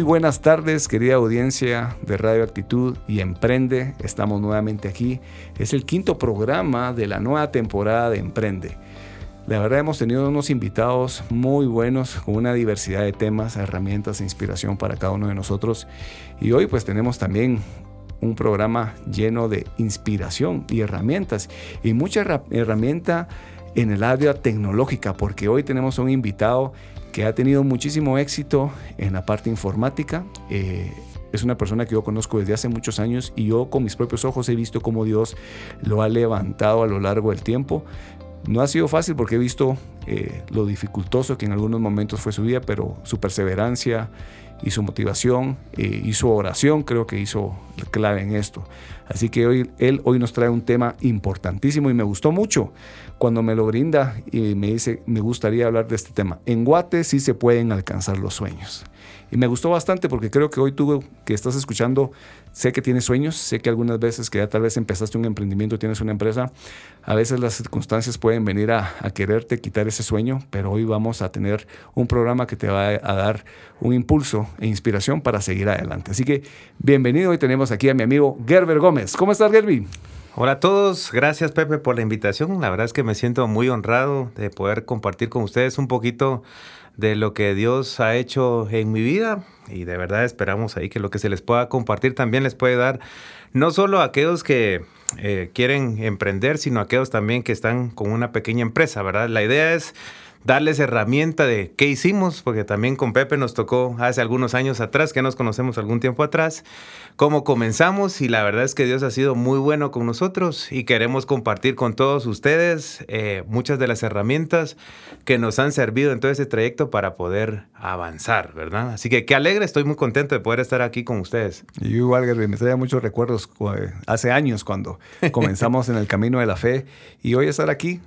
Muy buenas tardes, querida audiencia de Radio Actitud y Emprende. Estamos nuevamente aquí. Es el quinto programa de la nueva temporada de Emprende. La verdad hemos tenido unos invitados muy buenos con una diversidad de temas, herramientas e inspiración para cada uno de nosotros. Y hoy pues tenemos también un programa lleno de inspiración y herramientas y mucha herramienta en el área tecnológica porque hoy tenemos un invitado que ha tenido muchísimo éxito en la parte informática. Eh, es una persona que yo conozco desde hace muchos años y yo con mis propios ojos he visto cómo Dios lo ha levantado a lo largo del tiempo. No ha sido fácil porque he visto eh, lo dificultoso que en algunos momentos fue su vida, pero su perseverancia y su motivación eh, y su oración creo que hizo clave en esto. Así que hoy, él hoy nos trae un tema importantísimo y me gustó mucho cuando me lo brinda y me dice, me gustaría hablar de este tema. En Guate sí se pueden alcanzar los sueños. Y me gustó bastante porque creo que hoy tú que estás escuchando, sé que tienes sueños, sé que algunas veces que ya tal vez empezaste un emprendimiento, tienes una empresa, a veces las circunstancias pueden venir a, quererte quitar ese sueño, pero hoy vamos a tener un programa que te va a dar un impulso e inspiración para seguir adelante. Así que bienvenido, hoy tenemos aquí a mi amigo Gerber Gómez. ¿Cómo estás, Gerby? Hola a todos, gracias Pepe por la invitación. La verdad es que me siento muy honrado de poder compartir con ustedes un poquito de lo que Dios ha hecho en mi vida y de verdad esperamos ahí que lo que se les pueda compartir también les puede dar no solo a aquellos que eh, quieren emprender, sino a aquellos también que están con una pequeña empresa, ¿verdad? La idea es darles herramienta de qué hicimos, porque también con Pepe nos tocó hace algunos años atrás, que nos conocemos algún tiempo atrás, cómo comenzamos y la verdad es que Dios ha sido muy bueno con nosotros y queremos compartir con todos ustedes eh, muchas de las herramientas que nos han servido en todo ese trayecto para poder avanzar, ¿verdad? Así que qué alegre, estoy muy contento de poder estar aquí con ustedes. Y igual, me trae muchos recuerdos hace años cuando comenzamos en el camino de la fe y hoy estar aquí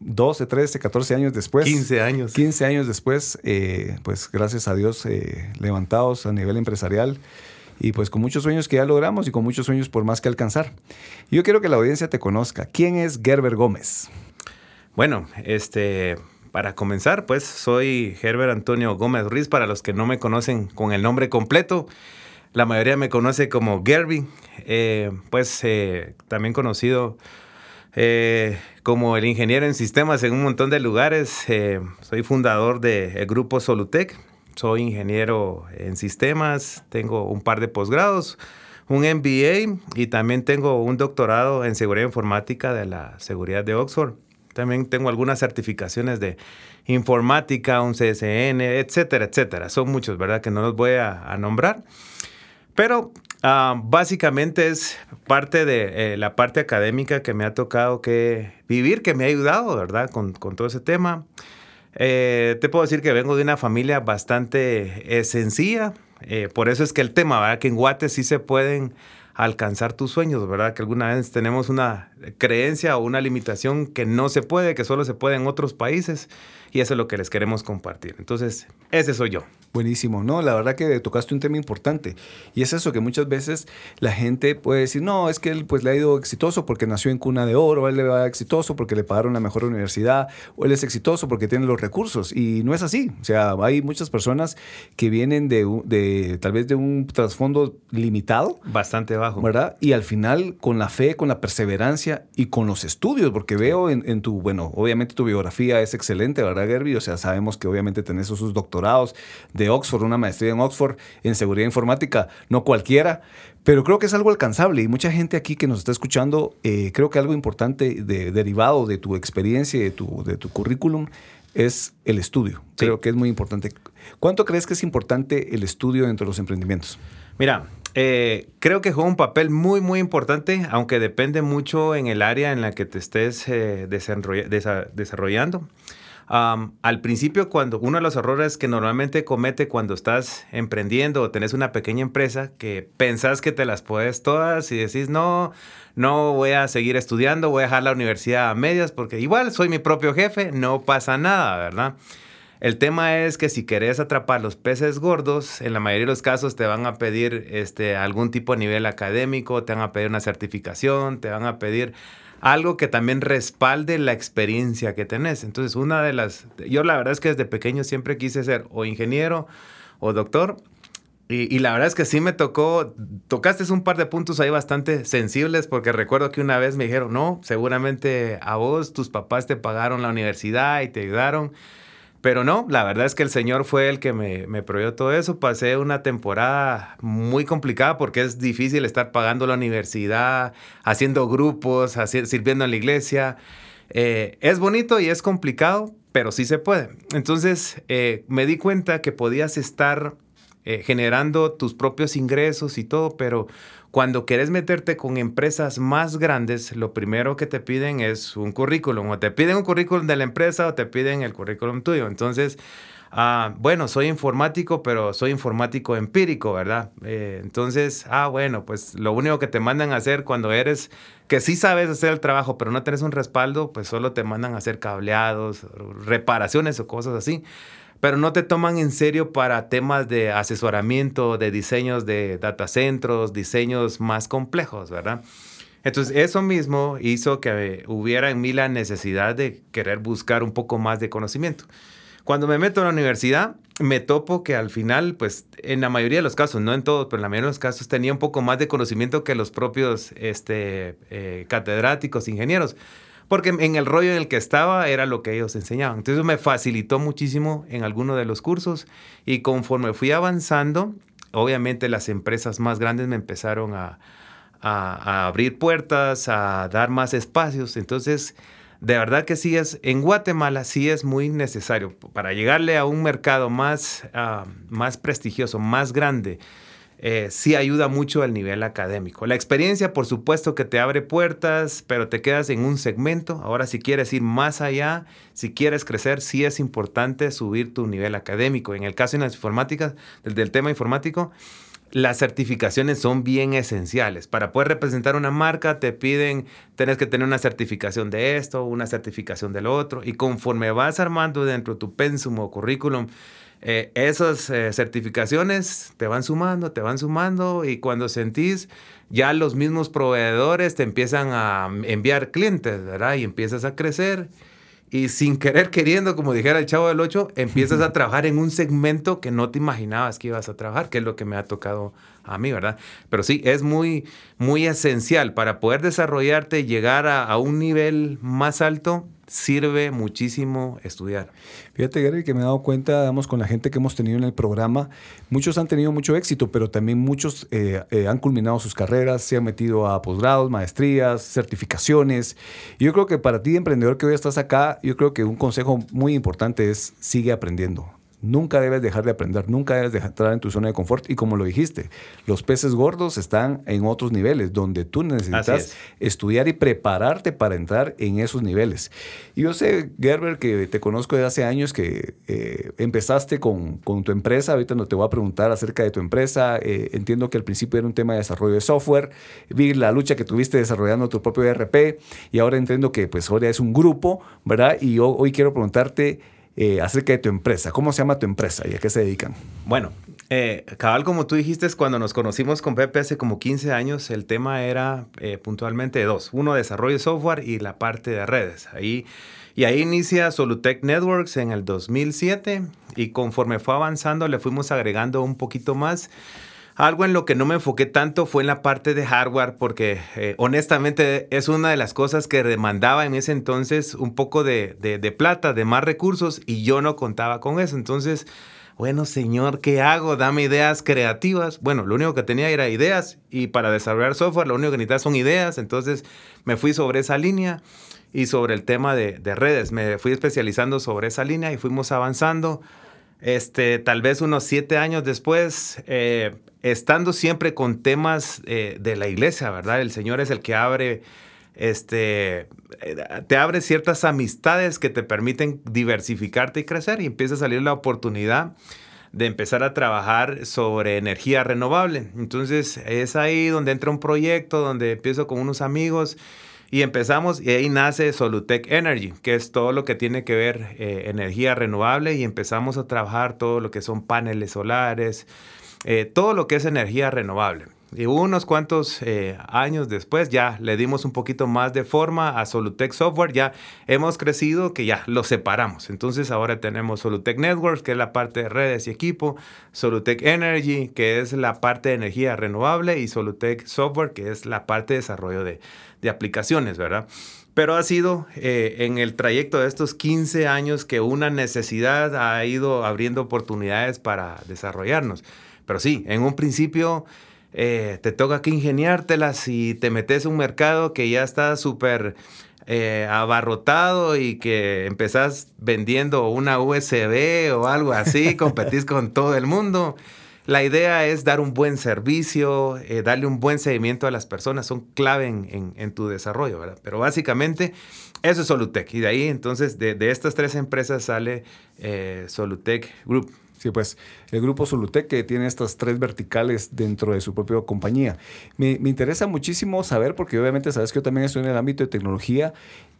12, 13, 14 años después. 15 años. 15 años después, eh, pues gracias a Dios, eh, levantados a nivel empresarial y pues con muchos sueños que ya logramos y con muchos sueños por más que alcanzar. Yo quiero que la audiencia te conozca. ¿Quién es Gerber Gómez? Bueno, este, para comenzar, pues soy Gerber Antonio Gómez Ruiz. Para los que no me conocen con el nombre completo, la mayoría me conoce como Gerby. Eh, pues también conocido eh, como el ingeniero en sistemas en un montón de lugares. Eh, soy fundador del grupo Solutec. Soy ingeniero en sistemas. Tengo un par de posgrados, un MBA y también tengo un doctorado en seguridad informática de la seguridad de Oxford. También tengo algunas certificaciones de informática, un CSN, etcétera, etcétera. Son muchos, ¿verdad? Que no los voy a, a nombrar. Pero Ah, básicamente es parte de eh, la parte académica que me ha tocado que vivir, que me ha ayudado, ¿verdad? Con, todo ese tema. Eh, te puedo decir que vengo de una familia bastante eh, sencilla. por eso es que el tema, ¿verdad? Que en Guate sí se pueden alcanzar tus sueños, ¿verdad? Que alguna vez tenemos una creencia o una limitación que no se puede, que solo se puede en otros países. Y eso es lo que les queremos compartir. Entonces, ese soy yo. Buenísimo, no, la verdad que tocaste un tema importante y es eso que muchas veces la gente puede decir, no, es que él pues le ha ido exitoso porque nació en cuna de oro, él le va exitoso porque le pagaron la mejor universidad, o él es exitoso porque tiene los recursos y no es así, o sea, hay muchas personas que vienen de, de tal vez de un trasfondo limitado. Bastante bajo. ¿Verdad? Y al final con la fe, con la perseverancia y con los estudios, porque veo en, en tu, bueno, obviamente tu biografía es excelente, ¿verdad, Gerby? O sea, sabemos que obviamente tenés esos doctorados de Oxford, una maestría en Oxford en seguridad informática, no cualquiera, pero creo que es algo alcanzable y mucha gente aquí que nos está escuchando, eh, creo que algo importante derivado de tu experiencia y de tu, de tu currículum es el estudio. Creo que es muy importante. ¿Cuánto crees que es importante el estudio dentro de los emprendimientos? Mira, eh, creo que juega un papel muy, muy importante, aunque depende mucho en el área en la que te estés eh, desarrollando. Al principio, cuando uno de los errores que normalmente comete cuando estás emprendiendo o tenés una pequeña empresa, que pensás que te las puedes todas y decís, no, no voy a seguir estudiando, voy a dejar la universidad a medias porque igual soy mi propio jefe, no pasa nada, ¿verdad? El tema es que si querés atrapar los peces gordos, en la mayoría de los casos te van a pedir este, algún tipo de nivel académico, te van a pedir una certificación, te van a pedir algo que también respalde la experiencia que tenés. Entonces, una de las, yo la verdad es que desde pequeño siempre quise ser o ingeniero o doctor. Y, la verdad es que sí me tocó, tocaste un par de puntos ahí bastante sensibles porque recuerdo que una vez me dijeron, no, seguramente a vos, tus papás te pagaron la universidad y te ayudaron. Pero no, la verdad es que el Señor fue el que me, me proveyó todo eso. Pasé una temporada muy complicada porque es difícil estar pagando la universidad, haciendo grupos, sirviendo en la iglesia. Eh, es bonito y es complicado, pero sí se puede. Entonces eh, me di cuenta que podías estar eh, generando tus propios ingresos y todo, pero cuando quieres meterte con empresas más grandes, lo primero que te piden es un currículum. O te piden un currículum de la empresa o te piden el currículum tuyo. Entonces, ah, bueno, soy informático, pero soy informático empírico, ¿verdad? Eh, entonces, ah, bueno, pues lo único que te mandan a hacer cuando eres, que sí sabes hacer el trabajo, pero no tienes un respaldo, pues solo te mandan a hacer cableados, reparaciones o cosas así pero no te toman en serio para temas de asesoramiento, de diseños de datacentros, diseños más complejos, ¿verdad? Entonces, eso mismo hizo que hubiera en mí la necesidad de querer buscar un poco más de conocimiento. Cuando me meto a la universidad, me topo que al final, pues en la mayoría de los casos, no en todos, pero en la mayoría de los casos tenía un poco más de conocimiento que los propios este, eh, catedráticos, ingenieros porque en el rollo en el que estaba era lo que ellos enseñaban. Entonces me facilitó muchísimo en alguno de los cursos y conforme fui avanzando, obviamente las empresas más grandes me empezaron a, abrir puertas, a dar más espacios. Entonces, de verdad que sí es, en Guatemala sí es muy necesario para llegarle a un mercado más, ah, más prestigioso, más grande eh, sí ayuda mucho al nivel académico. La experiencia, por supuesto, que te abre puertas, pero te quedas en un segmento. Ahora, si quieres ir más allá, si quieres crecer, sí es importante subir tu nivel académico. En el caso de las informáticas, del, tema informático, las certificaciones son bien esenciales. Para poder representar una marca te piden, tienes que tener una certificación de esto, una certificación del otro, y conforme vas armando dentro de tu pensum o currículum, eh, esas eh, certificaciones te van sumando, te van sumando y cuando sentís ya los mismos proveedores te empiezan a enviar clientes, ¿verdad? Y empiezas a crecer y sin querer queriendo, como dijera el chavo del 8, empiezas a trabajar en un segmento que no te imaginabas que ibas a trabajar, que es lo que me ha tocado a mí, ¿verdad? Pero sí, es muy, muy esencial para poder desarrollarte y llegar a un nivel más alto sirve muchísimo estudiar. Fíjate, Gary, que me he dado cuenta, digamos, con la gente que hemos tenido en el programa, muchos han tenido mucho éxito, pero también muchos eh, eh, han culminado sus carreras, se han metido a posgrados, maestrías, certificaciones. Y yo creo que para ti, emprendedor que hoy estás acá, yo creo que un consejo muy importante es sigue aprendiendo. Nunca debes dejar de aprender, nunca debes dejar de entrar en tu zona de confort. Y como lo dijiste, los peces gordos están en otros niveles, donde tú necesitas estudiar y prepararte para entrar en esos niveles. Y yo sé, Gerber, que te conozco de hace años, que eh, empezaste con, con, tu empresa. Ahorita no te voy a preguntar acerca de tu empresa. Eh, entiendo que al principio era un tema de desarrollo de software. Vi la lucha que tuviste desarrollando tu propio ERP y ahora entiendo que pues ahora es un grupo, ¿verdad? Y hoy quiero preguntarte eh, acerca de tu empresa. ¿Cómo se llama tu empresa y a qué se dedican? Bueno, eh, cabal, como tú dijiste, cuando nos conocimos con Pepe hace como 15 años, el tema era eh, puntualmente dos. Uno, desarrollo de software y la parte de redes. Ahí, y ahí inicia Solutech Networks en el 2007 y conforme fue avanzando le fuimos agregando un poquito más. Algo en lo que no me enfoqué tanto fue en la parte de hardware, porque eh, honestamente es una de las cosas que demandaba en ese entonces un poco de, plata, de más recursos, y yo no contaba con eso. Entonces, bueno, señor, ¿qué hago? Dame ideas creativas. Bueno, lo único que tenía era ideas, y para desarrollar software lo único que necesitaba son ideas. Entonces me fui sobre esa línea y sobre el tema de, de redes. Me fui especializando sobre esa línea y fuimos avanzando. Este, tal vez unos siete años después, eh, estando siempre con temas eh, de la iglesia, ¿verdad? El Señor es el que abre este, eh, te abre ciertas amistades que te permiten diversificarte y crecer y empieza a salir la oportunidad de empezar a trabajar sobre energía renovable. Entonces es ahí donde entra un proyecto, donde empiezo con unos amigos y empezamos y ahí nace Solutec Energy, que es todo lo que tiene que ver eh, energía renovable y empezamos a trabajar todo lo que son paneles solares, eh, todo lo que es energía renovable. Y unos cuantos eh, años después ya le dimos un poquito más de forma a Solutec Software, ya hemos crecido que ya lo separamos. Entonces ahora tenemos Solutec Networks, que es la parte de redes y equipo, Solutec Energy, que es la parte de energía renovable, y Solutec Software, que es la parte de desarrollo de, de aplicaciones, ¿verdad? Pero ha sido eh, en el trayecto de estos 15 años que una necesidad ha ido abriendo oportunidades para desarrollarnos. Pero sí, en un principio eh, te toca que ingeniártelas y te metes a un mercado que ya está súper eh, abarrotado y que empezás vendiendo una USB o algo así, competís con todo el mundo. La idea es dar un buen servicio, eh, darle un buen seguimiento a las personas, son clave en, tu desarrollo, ¿verdad? Pero básicamente eso es Solutec. Y de ahí entonces de, estas tres empresas sale Solutec Group. Sí, pues el grupo Solutec que tiene estas tres verticales dentro de su propia compañía. Me, me, interesa muchísimo saber, porque obviamente sabes que yo también estoy en el ámbito de tecnología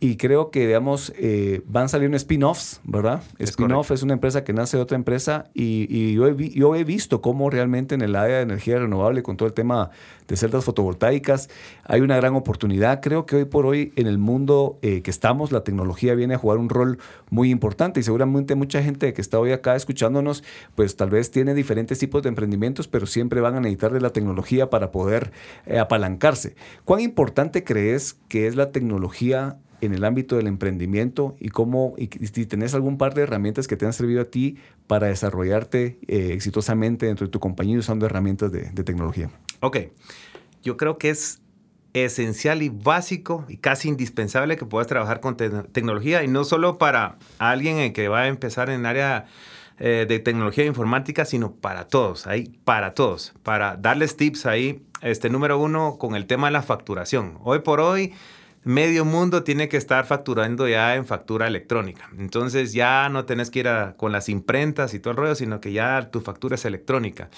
y creo que, digamos, eh, van saliendo spin-offs, ¿verdad? Spin-off es una empresa que nace de otra empresa y, y yo, he, yo, he, visto cómo realmente en el área de energía renovable, con todo el tema de celdas fotovoltaicas, hay una gran oportunidad. Creo que hoy por hoy en el mundo eh, que estamos, la tecnología viene a jugar un rol muy importante y seguramente mucha gente que está hoy acá escuchándonos, pues tal vez tiene diferentes tipos de emprendimientos, pero siempre van a necesitar de la tecnología para poder eh, apalancarse. ¿Cuán importante crees que es la tecnología en el ámbito del emprendimiento y cómo, y si tenés algún par de herramientas que te han servido a ti para desarrollarte eh, exitosamente dentro de tu compañía usando herramientas de, de tecnología. Ok, yo creo que es esencial y básico y casi indispensable que puedas trabajar con tecnología y no solo para alguien que va a empezar en área eh, de tecnología informática, sino para todos, ahí para todos, para darles tips ahí. Este número uno con el tema de la facturación. Hoy por hoy medio mundo tiene que estar facturando ya en factura electrónica. Entonces ya no tenés que ir con las imprentas y todo el rollo, sino que ya tu factura es electrónica.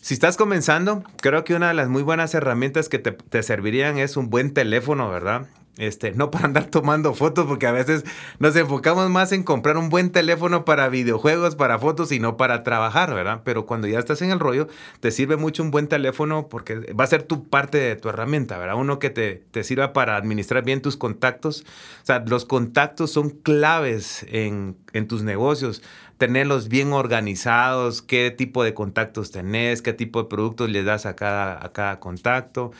Si estás comenzando, creo que una de las muy buenas herramientas que te, te servirían es un buen teléfono, ¿verdad? Este, no para andar tomando fotos, porque a veces nos enfocamos más en comprar un buen teléfono para videojuegos, para fotos y no para trabajar, ¿verdad? Pero cuando ya estás en el rollo, te sirve mucho un buen teléfono porque va a ser tu parte de tu herramienta, ¿verdad? Uno que te, te sirva para administrar bien tus contactos. O sea, los contactos son claves en, en tus negocios tenerlos bien organizados, qué tipo de contactos tenés, qué tipo de productos le das a cada, a cada contacto.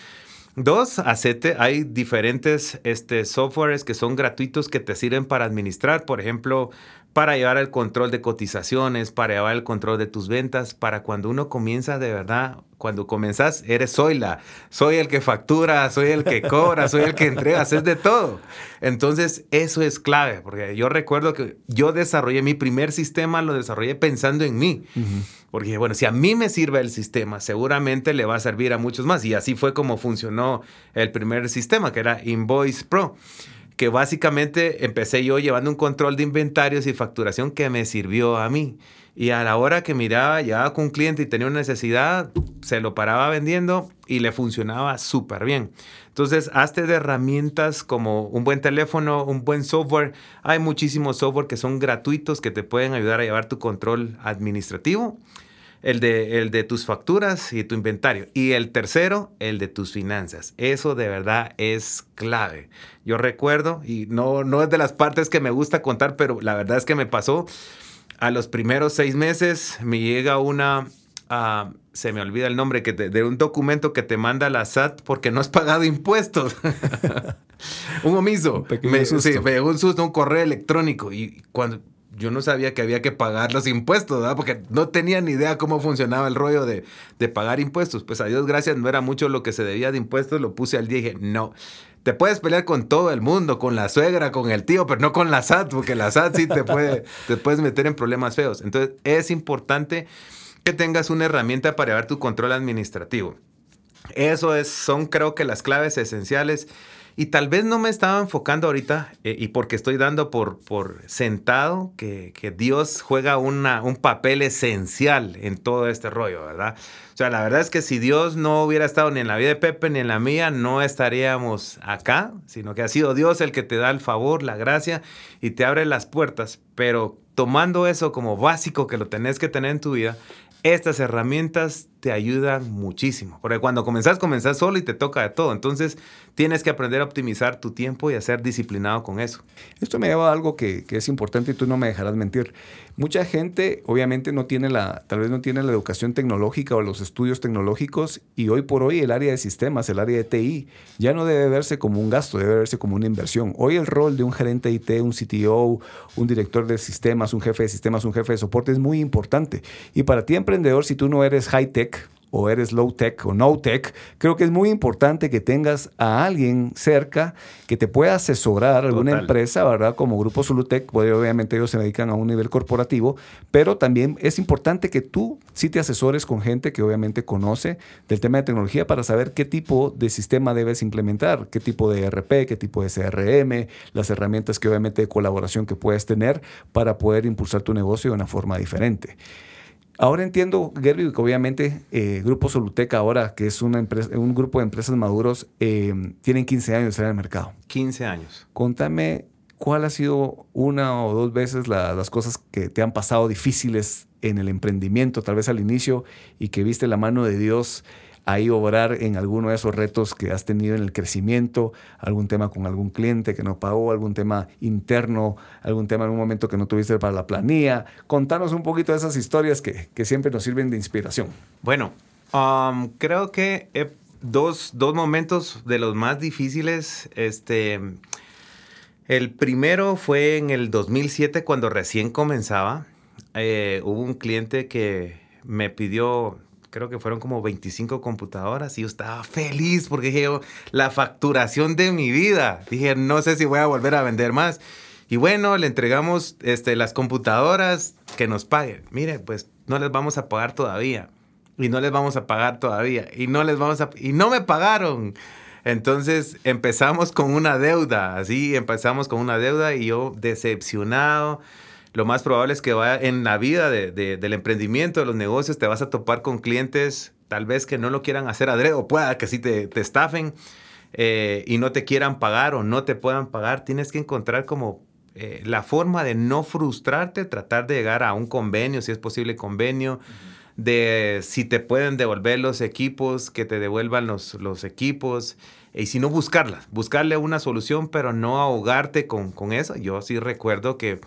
Dos, acete, hay diferentes este, softwares que son gratuitos que te sirven para administrar, por ejemplo, para llevar el control de cotizaciones, para llevar el control de tus ventas, para cuando uno comienza de verdad, cuando comenzas, eres soy la, soy el que factura, soy el que cobra, soy el que entrega, es de todo. Entonces, eso es clave, porque yo recuerdo que yo desarrollé mi primer sistema, lo desarrollé pensando en mí. Porque, bueno, si a mí me sirve el sistema, seguramente le va a servir a muchos más. Y así fue como funcionó el primer sistema, que era Invoice Pro que básicamente empecé yo llevando un control de inventarios y facturación que me sirvió a mí. Y a la hora que miraba, llegaba con un cliente y tenía una necesidad, se lo paraba vendiendo y le funcionaba súper bien. Entonces, hazte de herramientas como un buen teléfono, un buen software. Hay muchísimos software que son gratuitos que te pueden ayudar a llevar tu control administrativo el de, el de tus facturas y tu inventario. Y el tercero, el de tus finanzas. Eso de verdad es clave. Yo recuerdo, y no, no es de las partes que me gusta contar, pero la verdad es que me pasó. A los primeros seis meses me llega una, uh, se me olvida el nombre, que de un documento que te manda la SAT porque no has pagado impuestos. un omiso. Un me, Sí, me llegó un susto, un correo electrónico. Y cuando yo no sabía que había que pagar los impuestos, ¿verdad? Porque no tenía ni idea cómo funcionaba el rollo de, de, pagar impuestos. Pues a Dios gracias, no era mucho lo que se debía de impuestos, lo puse al día y dije, no, te puedes pelear con todo el mundo, con la suegra, con el tío, pero no con la SAT, porque la SAT sí te, puede, te puedes meter en problemas feos. Entonces es importante que tengas una herramienta para llevar tu control administrativo. Eso es, son creo que las claves esenciales Y tal vez no me estaba enfocando ahorita, eh, y porque estoy dando por, sentado que, Dios juega un papel esencial en todo este rollo, ¿verdad? O sea, la verdad es que si Dios no hubiera estado ni en la vida de Pepe ni en la mía, no estaríamos acá, sino que ha sido Dios el que te da el favor, la gracia y te abre las puertas. Pero tomando eso como básico que lo tenés que tener en tu vida, estas herramientas te ayudan muchísimo. Porque cuando comenzás, comenzás solo y te toca de todo. Entonces, tienes que aprender a optimizar tu tiempo y a ser disciplinado con eso. Esto me lleva a algo que, que, es importante y tú no me dejarás mentir. Mucha gente, obviamente, no tiene la, tal vez no tiene la educación tecnológica o los estudios tecnológicos y hoy por hoy el área de sistemas, el área de TI, ya no debe verse como un gasto, debe verse como una inversión. Hoy el rol de un gerente IT, un CTO, un director de sistemas, un jefe de sistemas, un jefe de soporte es muy importante. Y para ti, emprendedor, si tú no eres high tech, o eres low tech o no tech, creo que es muy importante que tengas a alguien cerca que te pueda asesorar, alguna empresa, ¿verdad? Como Grupo Solutec, pues, obviamente ellos se dedican a un nivel corporativo, pero también es importante que tú sí te asesores con gente que obviamente conoce del tema de tecnología para saber qué tipo de sistema debes implementar, qué tipo de ERP, qué tipo de CRM, las herramientas que obviamente de colaboración que puedes tener para poder impulsar tu negocio de una forma diferente. Ahora entiendo, Gerby, que obviamente eh, Grupo Soluteca ahora, que es una empresa, un grupo de empresas maduros, eh, tienen 15 años en el mercado. 15 años. Contame cuál ha sido una o dos veces las cosas que te han pasado difíciles en el emprendimiento, tal vez al inicio, y que viste la mano de Dios ahí obrar en alguno de esos retos que has tenido en el crecimiento, algún tema con algún cliente que no pagó, algún tema interno, algún tema en un momento que no tuviste para la planilla. Contanos un poquito de esas historias que, que siempre nos sirven de inspiración. Bueno, um, creo que dos, dos momentos de los más difíciles, este... El primero fue en el 2007 cuando recién comenzaba. Eh, hubo un cliente que me pidió creo que fueron como 25 computadoras y yo estaba feliz porque dije, la facturación de mi vida. Dije, no sé si voy a volver a vender más. Y bueno, le entregamos este, las computadoras que nos paguen. Mire, pues no les vamos a pagar todavía. Y no les vamos a pagar todavía. Y no les vamos a... Y no me pagaron. Entonces empezamos con una deuda. Así empezamos con una deuda y yo decepcionado lo más probable es que vaya en la vida del emprendimiento, de los negocios, te vas a topar con clientes tal vez que no lo quieran hacer adrede o pueda que sí te, te estafen eh, y no te quieran pagar o no te puedan pagar. Tienes que encontrar como eh, la forma de no frustrarte, tratar de llegar a un convenio, si es posible convenio, de si te pueden devolver los equipos, que te devuelvan los, los equipos. Y si no, buscarlas, buscarle una solución, pero no ahogarte con, con eso. Yo sí recuerdo que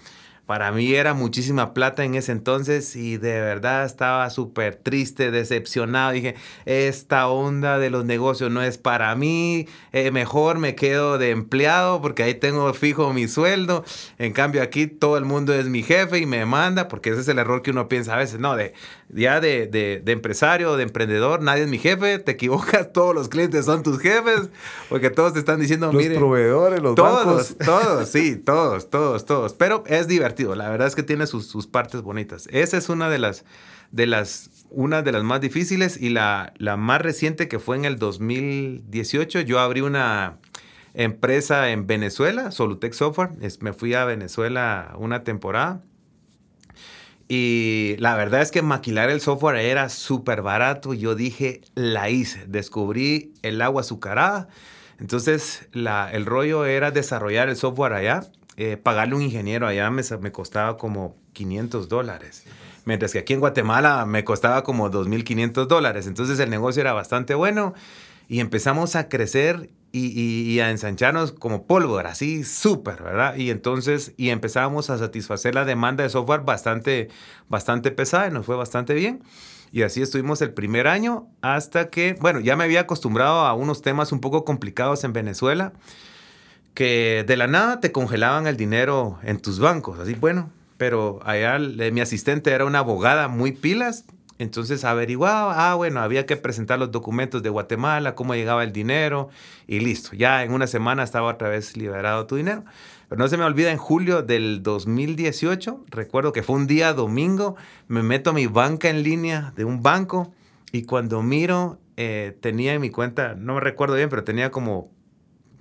para mí era muchísima plata en ese entonces y de verdad estaba súper triste, decepcionado. Dije, esta onda de los negocios no es para mí, eh, mejor me quedo de empleado porque ahí tengo fijo mi sueldo. En cambio aquí todo el mundo es mi jefe y me manda, porque ese es el error que uno piensa a veces, no, de ya de, de, de empresario, de emprendedor, nadie es mi jefe, te equivocas, todos los clientes son tus jefes, porque todos te están diciendo, los proveedores, los todos, bancos. Todos, sí, todos, todos, todos, pero es divertido la verdad es que tiene sus, sus, partes bonitas. Esa es una de las, de las, una de las más difíciles y la, la más reciente que fue en el 2018. Yo abrí una empresa en Venezuela, Solutec Software. Es, me fui a Venezuela una temporada. Y la verdad es que maquilar el software era súper barato. Yo dije, la hice. Descubrí el agua azucarada. Entonces, la, el rollo era desarrollar el software allá eh, pagarle un ingeniero allá me, me costaba como 500 dólares. Mientras que aquí en Guatemala me costaba como 2.500 dólares. Entonces el negocio era bastante bueno y empezamos a crecer y, a ensancharnos como pólvora, así súper, ¿verdad? Y entonces, y empezamos a satisfacer la demanda de software bastante, bastante pesada y nos fue bastante bien. Y así estuvimos el primer año hasta que, bueno, ya me había acostumbrado a unos temas un poco complicados en Venezuela que de la nada te congelaban el dinero en tus bancos, así bueno, pero allá mi asistente era una abogada muy pilas, entonces averiguaba, ah, bueno, había que presentar los documentos de Guatemala, cómo llegaba el dinero y listo, ya en una semana estaba otra vez liberado tu dinero. Pero no se me olvida, en julio del 2018, recuerdo que fue un día domingo, me meto a mi banca en línea de un banco y cuando miro, eh, tenía en mi cuenta, no me recuerdo bien, pero tenía como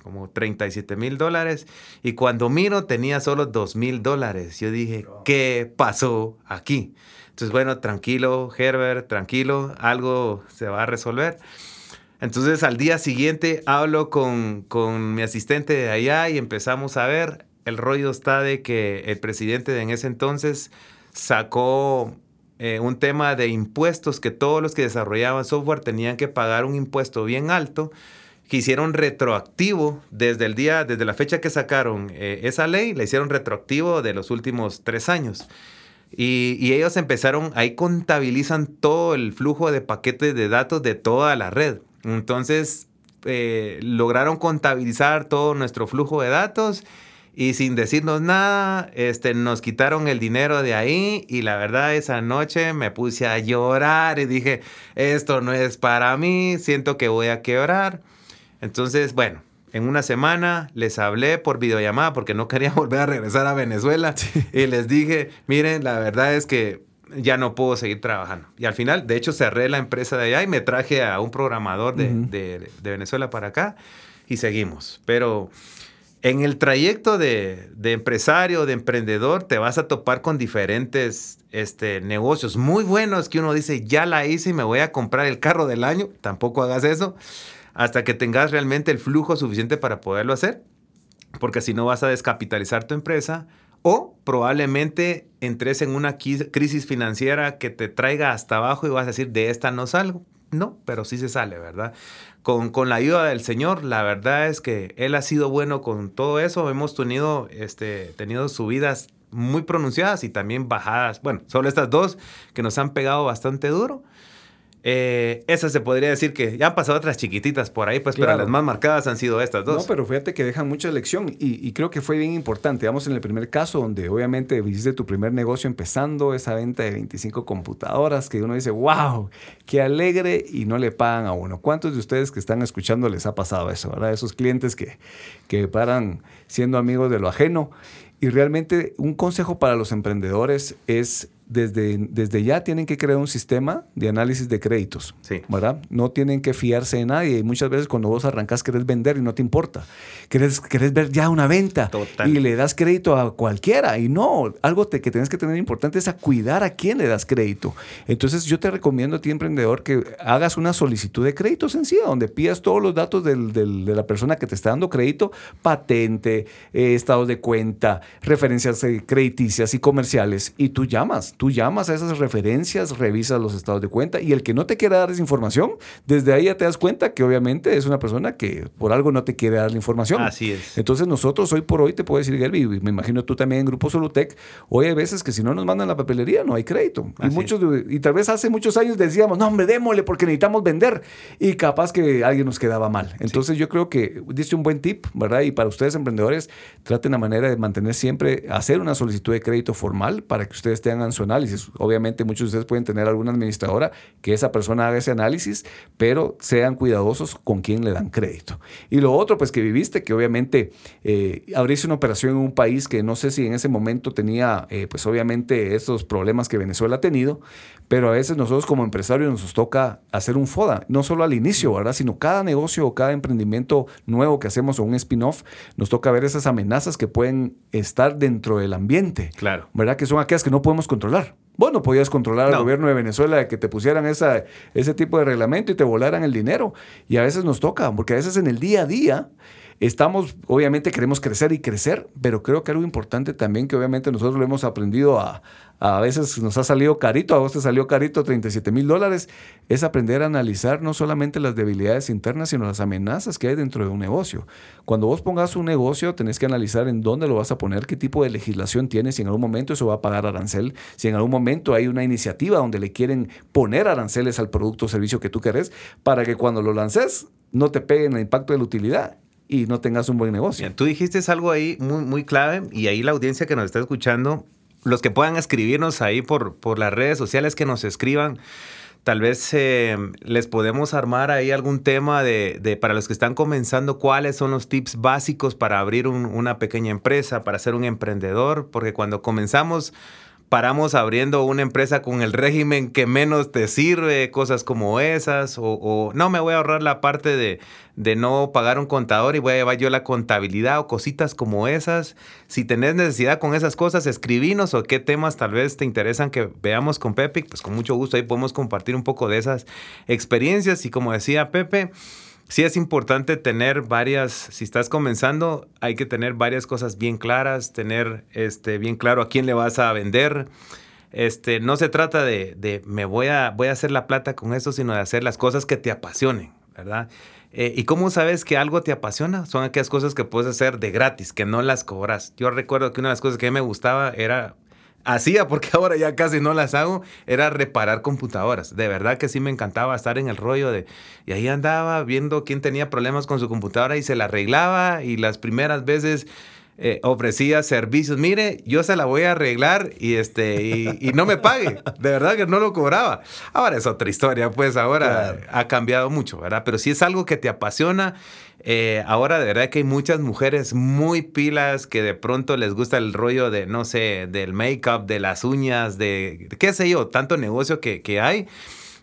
como 37 mil dólares. Y cuando miro tenía solo 2 mil dólares. Yo dije, ¿qué pasó aquí? Entonces, bueno, tranquilo, Herbert, tranquilo, algo se va a resolver. Entonces, al día siguiente hablo con, con mi asistente de allá y empezamos a ver. El rollo está de que el presidente de en ese entonces sacó eh, un tema de impuestos que todos los que desarrollaban software tenían que pagar un impuesto bien alto que hicieron retroactivo desde el día, desde la fecha que sacaron eh, esa ley, la hicieron retroactivo de los últimos tres años. Y, ellos empezaron, ahí contabilizan todo el flujo de paquetes de datos de toda la red. Entonces, eh, lograron contabilizar todo nuestro flujo de datos y sin decirnos nada, este, nos quitaron el dinero de ahí y la verdad esa noche me puse a llorar y dije, esto no es para mí, siento que voy a quebrar. Entonces, bueno, en una semana les hablé por videollamada porque no quería volver a regresar a Venezuela y les dije, miren, la verdad es que ya no puedo seguir trabajando. Y al final, de hecho, cerré la empresa de allá y me traje a un programador de, de, de Venezuela para acá y seguimos. Pero en el trayecto de, de, empresario, de emprendedor, te vas a topar con diferentes este, negocios muy buenos que uno dice, ya la hice y me voy a comprar el carro del año. Tampoco hagas eso hasta que tengas realmente el flujo suficiente para poderlo hacer, porque si no vas a descapitalizar tu empresa o probablemente entres en una crisis financiera que te traiga hasta abajo y vas a decir, de esta no salgo. No, pero sí se sale, ¿verdad? Con, con, la ayuda del Señor, la verdad es que Él ha sido bueno con todo eso. Hemos tenido, este, tenido subidas muy pronunciadas y también bajadas. Bueno, solo estas dos que nos han pegado bastante duro. Eh, esa se podría decir que ya han pasado otras chiquititas por ahí, pues, pero las más marcadas han sido estas dos. No, pero fíjate que dejan mucha lección y, creo que fue bien importante. Vamos en el primer caso donde obviamente hiciste tu primer negocio empezando esa venta de 25 computadoras que uno dice, wow, qué alegre y no le pagan a uno. ¿Cuántos de ustedes que están escuchando les ha pasado eso, verdad? Esos clientes que, que paran siendo amigos de lo ajeno. Y realmente un consejo para los emprendedores es desde, desde ya tienen que crear un sistema de análisis de créditos, sí. ¿verdad? No tienen que fiarse de nadie. Y muchas veces cuando vos arrancas querés vender y no te importa. Querés, querés ver ya una venta y le das crédito a cualquiera. Y no, algo que tienes que tener importante es a cuidar a quién le das crédito. Entonces yo te recomiendo a ti, emprendedor, que hagas una solicitud de crédito sencilla, donde pidas todos los datos del, del, de la persona que te está dando crédito, patente, eh, estados de cuenta, referencias eh, crediticias y comerciales, y tú llamas Tú llamas a esas referencias, revisas los estados de cuenta y el que no te quiera dar esa información, desde ahí ya te das cuenta que obviamente es una persona que por algo no te quiere dar la información. Así es. Entonces nosotros hoy por hoy te puedo decir, Gelby, me imagino tú también en Grupo Solutec, hoy hay veces que si no nos mandan la papelería no hay crédito. y, muchos, y tal vez hace muchos años decíamos, no hombre, démosle porque necesitamos vender y capaz que alguien nos quedaba mal. Entonces yo creo que diste un buen tip, ¿verdad? Y para ustedes emprendedores, traten la manera de mantener siempre, hacer una solicitud de crédito formal para que ustedes tengan su análisis. Obviamente muchos de ustedes pueden tener alguna administradora que esa persona haga ese análisis, pero sean cuidadosos con quién le dan crédito. Y lo otro, pues que viviste, que obviamente eh, abriste una operación en un país que no sé si en ese momento tenía, eh, pues obviamente esos problemas que Venezuela ha tenido, pero a veces nosotros como empresarios nos toca hacer un FODA, no solo al inicio, ¿verdad? Sino cada negocio o cada emprendimiento nuevo que hacemos o un spin-off, nos toca ver esas amenazas que pueden estar dentro del ambiente. Claro. ¿Verdad? Que son aquellas que no podemos controlar. Bueno, podías controlar al gobierno de Venezuela de que te pusieran esa, ese tipo de reglamento y te volaran el dinero. Y a veces nos toca, porque a veces en el día a día estamos, obviamente queremos crecer y crecer, pero creo que algo importante también que obviamente nosotros lo hemos aprendido a, a veces nos ha salido carito, a vos te salió carito 37 mil dólares, es aprender a analizar no solamente las debilidades internas, sino las amenazas que hay dentro de un negocio. Cuando vos pongas un negocio, tenés que analizar en dónde lo vas a poner, qué tipo de legislación tienes, si en algún momento eso va a pagar arancel, si en algún momento hay una iniciativa donde le quieren poner aranceles al producto o servicio que tú querés, para que cuando lo lances no te peguen el impacto de la utilidad y no tengas un buen negocio. tú dijiste algo ahí muy, muy clave y ahí la audiencia que nos está escuchando los que puedan escribirnos ahí por, por las redes sociales, que nos escriban. Tal vez eh, les podemos armar ahí algún tema de, de, para los que están comenzando, cuáles son los tips básicos para abrir una pequeña empresa, para ser un emprendedor, porque cuando comenzamos paramos abriendo una empresa con el régimen que menos te sirve, cosas como esas, o, no me voy a ahorrar la parte de, de, no pagar un contador y voy a llevar yo la contabilidad o cositas como esas. Si tenés necesidad con esas cosas, escribinos o qué temas tal vez te interesan que veamos con Pepe, pues con mucho gusto ahí podemos compartir un poco de esas experiencias y como decía Pepe, sí es importante tener varias, si estás comenzando, hay que tener varias cosas bien claras, tener este, bien claro a quién le vas a vender. Este, no se trata de, de me voy a, voy a hacer la plata con eso, sino de hacer las cosas que te apasionen, ¿verdad? Eh, ¿Y cómo sabes que algo te apasiona? Son aquellas cosas que puedes hacer de gratis, que no las cobras. Yo recuerdo que una de las cosas que me gustaba era hacía, porque ahora ya casi no las hago, era reparar computadoras. De verdad que sí me encantaba estar en el rollo de... Y ahí andaba viendo quién tenía problemas con su computadora y se la arreglaba y las primeras veces... Eh, ofrecía servicios. Mire, yo se la voy a arreglar y, este, y, no me pague. De verdad que no lo cobraba. Ahora es otra historia, pues ahora ha cambiado mucho, ¿verdad? Pero si es algo que te apasiona eh, ahora de verdad que hay muchas mujeres muy pilas que de pronto les gusta el rollo de, no sé, del make-up, de las uñas, de qué sé yo, tanto negocio que, que hay.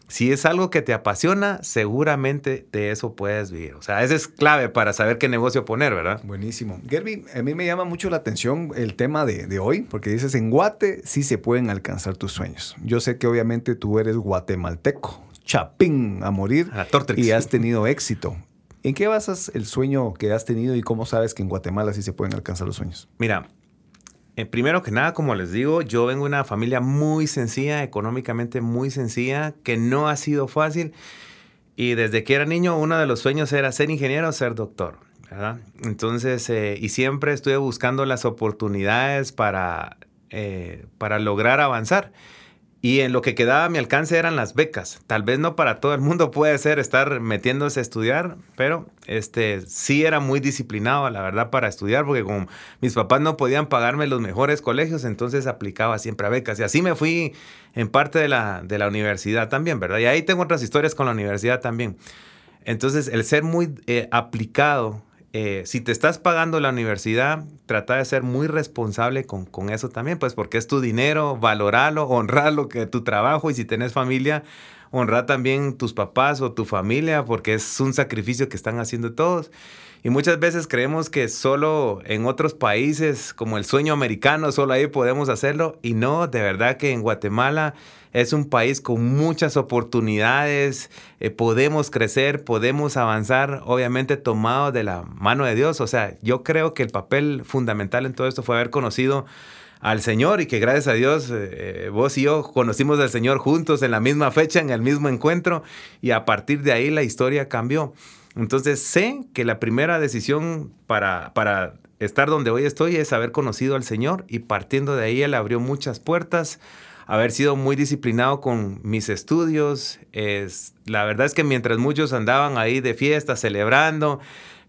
Si es algo que te apasiona, seguramente de eso puedes vivir. O sea, esa es clave para saber qué negocio poner, ¿verdad? Buenísimo. Gerby, a mí me llama mucho la atención el tema de, de, hoy, porque dices, en Guate sí se pueden alcanzar tus sueños. Yo sé que obviamente tú eres guatemalteco, chapín a morir, y has tenido éxito. ¿En qué basas el sueño que has tenido y cómo sabes que en Guatemala sí se pueden alcanzar los sueños? Mira, eh, primero que nada, como les digo, yo vengo de una familia muy sencilla, económicamente muy sencilla, que no ha sido fácil. Y desde que era niño, uno de los sueños era ser ingeniero o ser doctor. ¿verdad? Entonces, eh, y siempre estuve buscando las oportunidades para, eh, para lograr avanzar. Y en lo que quedaba a mi alcance eran las becas. Tal vez no para todo el mundo puede ser estar metiéndose a estudiar, pero este, sí era muy disciplinado, la verdad, para estudiar, porque como mis papás no podían pagarme los mejores colegios, entonces aplicaba siempre a becas. Y así me fui en parte de la, de la universidad también, ¿verdad? Y ahí tengo otras historias con la universidad también. Entonces, el ser muy eh, aplicado eh, si te estás pagando la universidad, trata de ser muy responsable con, con, eso también, pues porque es tu dinero, valorarlo, honrarlo que tu trabajo y si tienes familia, honrar también tus papás o tu familia porque es un sacrificio que están haciendo todos. Y muchas veces creemos que solo en otros países, como el sueño americano, solo ahí podemos hacerlo. Y no, de verdad que en Guatemala es un país con muchas oportunidades, eh, podemos crecer, podemos avanzar, obviamente tomado de la mano de Dios. O sea, yo creo que el papel fundamental en todo esto fue haber conocido al Señor y que gracias a Dios eh, vos y yo conocimos al Señor juntos en la misma fecha, en el mismo encuentro y a partir de ahí la historia cambió. Entonces sé que la primera decisión para, para estar donde hoy estoy es haber conocido al Señor y partiendo de ahí Él abrió muchas puertas, haber sido muy disciplinado con mis estudios. Es, la verdad es que mientras muchos andaban ahí de fiesta, celebrando,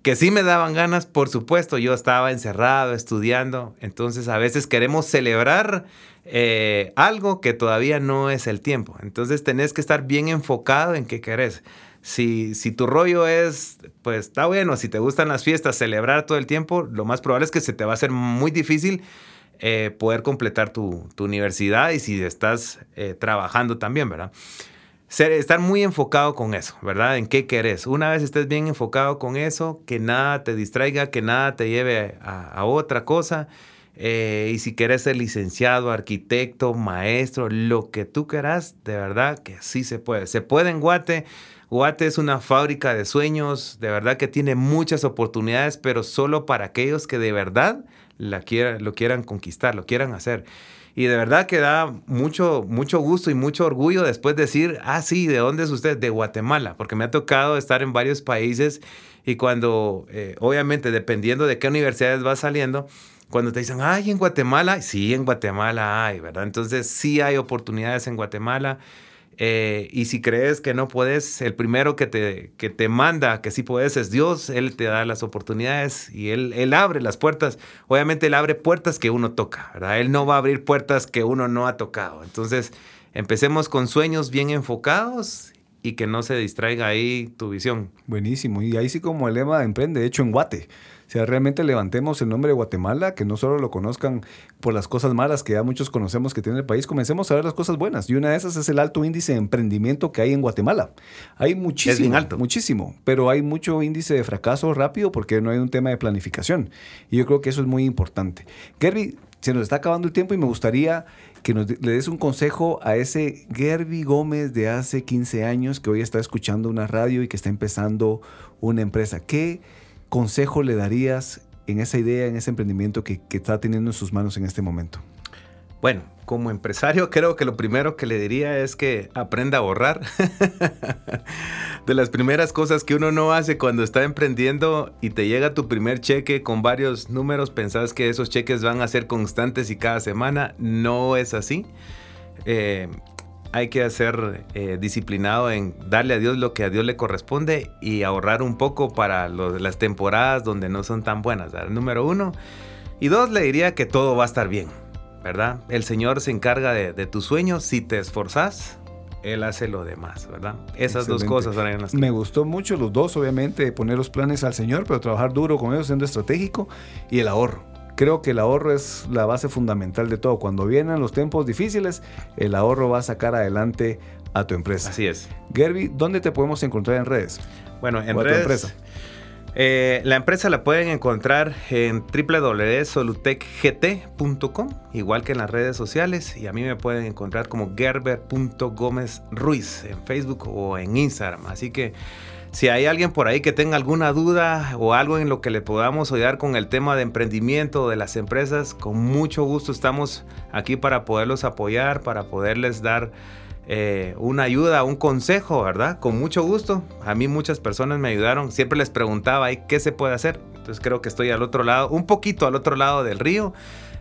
que sí me daban ganas, por supuesto, yo estaba encerrado estudiando, entonces a veces queremos celebrar eh, algo que todavía no es el tiempo. Entonces tenés que estar bien enfocado en qué querés. Si, si tu rollo es, pues está bueno, si te gustan las fiestas, celebrar todo el tiempo, lo más probable es que se te va a hacer muy difícil eh, poder completar tu, tu, universidad y si estás eh, trabajando también, ¿verdad? Estar muy enfocado con eso, ¿verdad? En qué querés. Una vez estés bien enfocado con eso, que nada te distraiga, que nada te lleve a, a otra cosa. Eh, y si quieres ser licenciado, arquitecto, maestro, lo que tú quieras, de verdad que sí se puede. Se puede en Guate. Guate es una fábrica de sueños, de verdad que tiene muchas oportunidades, pero solo para aquellos que de verdad la lo quieran conquistar, lo quieran hacer. Y de verdad que da mucho, mucho gusto y mucho orgullo después decir, ah, sí, ¿de dónde es usted? De Guatemala, porque me ha tocado estar en varios países y cuando, eh, obviamente, dependiendo de qué universidades va saliendo, cuando te dicen, ay, en Guatemala, sí, en Guatemala hay, ¿verdad? Entonces sí hay oportunidades en Guatemala. Eh, y si crees que no puedes, el primero que te, que te manda que sí puedes es Dios. Él te da las oportunidades y él, él abre las puertas. Obviamente Él abre puertas que uno toca, ¿verdad? Él no va a abrir puertas que uno no ha tocado. Entonces, empecemos con sueños bien enfocados y que no se distraiga ahí tu visión. Buenísimo. Y ahí sí como el lema emprende, de hecho en Guate. O sea, realmente levantemos el nombre de Guatemala, que no solo lo conozcan por las cosas malas que ya muchos conocemos que tiene el país, comencemos a ver las cosas buenas. Y una de esas es el alto índice de emprendimiento que hay en Guatemala. Hay muchísimo. Es bien alto. Muchísimo. Pero hay mucho índice de fracaso rápido porque no hay un tema de planificación. Y yo creo que eso es muy importante. Gerby, se nos está acabando el tiempo y me gustaría que nos, le des un consejo a ese Gerby Gómez de hace 15 años que hoy está escuchando una radio y que está empezando una empresa. ¿Qué consejo le darías en esa idea, en ese emprendimiento que, está teniendo en sus manos en este momento? Bueno, como empresario creo que lo primero que le diría es que aprenda a ahorrar. de las primeras cosas que uno no hace cuando está emprendiendo y te llega tu primer cheque con varios números, pensás que esos cheques van a ser constantes y cada semana. No es así. Eh, hay que ser eh, disciplinado en darle a Dios lo que a Dios le corresponde y ahorrar un poco para las temporadas donde no son tan buenas. Número uno. Y dos, le diría que todo va a estar bien, ¿verdad? El Señor se encarga de, tus sueños. Si te esforzás, Él hace lo demás, ¿verdad? Esas dos cosas Me gustó mucho los dos, obviamente, poner los planes al Señor, pero trabajar duro con ellos siendo estratégico y el ahorro Creo que el ahorro es la base fundamental de todo. Cuando vienen los tiempos difíciles, el ahorro va a sacar adelante a tu empresa. Así es. Gerby, ¿dónde te podemos encontrar en redes? Bueno, en redes. Empresa? Eh, la empresa la pueden encontrar en www.solutecgt.com, igual que en las redes sociales. Y a mí me pueden encontrar como gerber.gómez en Facebook o en Instagram. Así que si hay alguien por ahí que tenga alguna duda o algo en lo que le podamos ayudar con el tema de emprendimiento de las empresas, con mucho gusto estamos aquí para poderlos apoyar, para poderles dar eh, una ayuda, un consejo, ¿verdad? Con mucho gusto. A mí muchas personas me ayudaron. Siempre les preguntaba, ¿qué se puede hacer? Entonces creo que estoy al otro lado, un poquito al otro lado del río.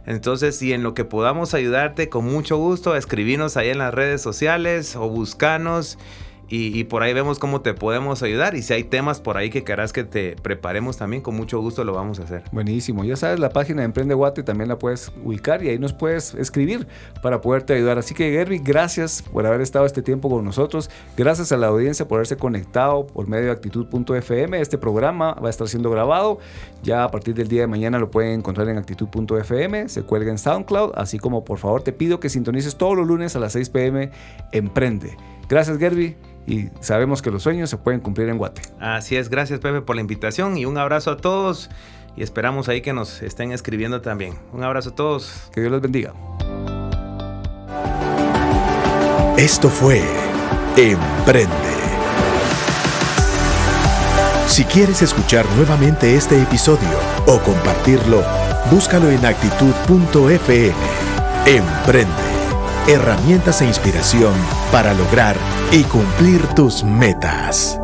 Entonces, si en lo que podamos ayudarte, con mucho gusto, escribinos ahí en las redes sociales o buscanos y, por ahí vemos cómo te podemos ayudar. Y si hay temas por ahí que querás que te preparemos también, con mucho gusto lo vamos a hacer. Buenísimo. Ya sabes, la página de Emprende Guate también la puedes ubicar y ahí nos puedes escribir para poderte ayudar. Así que, Gerby, gracias por haber estado este tiempo con nosotros. Gracias a la audiencia por haberse conectado por medio de actitud.fm. Este programa va a estar siendo grabado. Ya a partir del día de mañana lo pueden encontrar en actitud.fm. Se cuelga en SoundCloud. Así como, por favor, te pido que sintonices todos los lunes a las 6 pm. Emprende. Gracias, Gerby y sabemos que los sueños se pueden cumplir en Guate. Así es, gracias Pepe por la invitación y un abrazo a todos y esperamos ahí que nos estén escribiendo también. Un abrazo a todos. Que Dios los bendiga. Esto fue Emprende. Si quieres escuchar nuevamente este episodio o compartirlo, búscalo en actitud.fm. Emprende herramientas e inspiración para lograr y cumplir tus metas.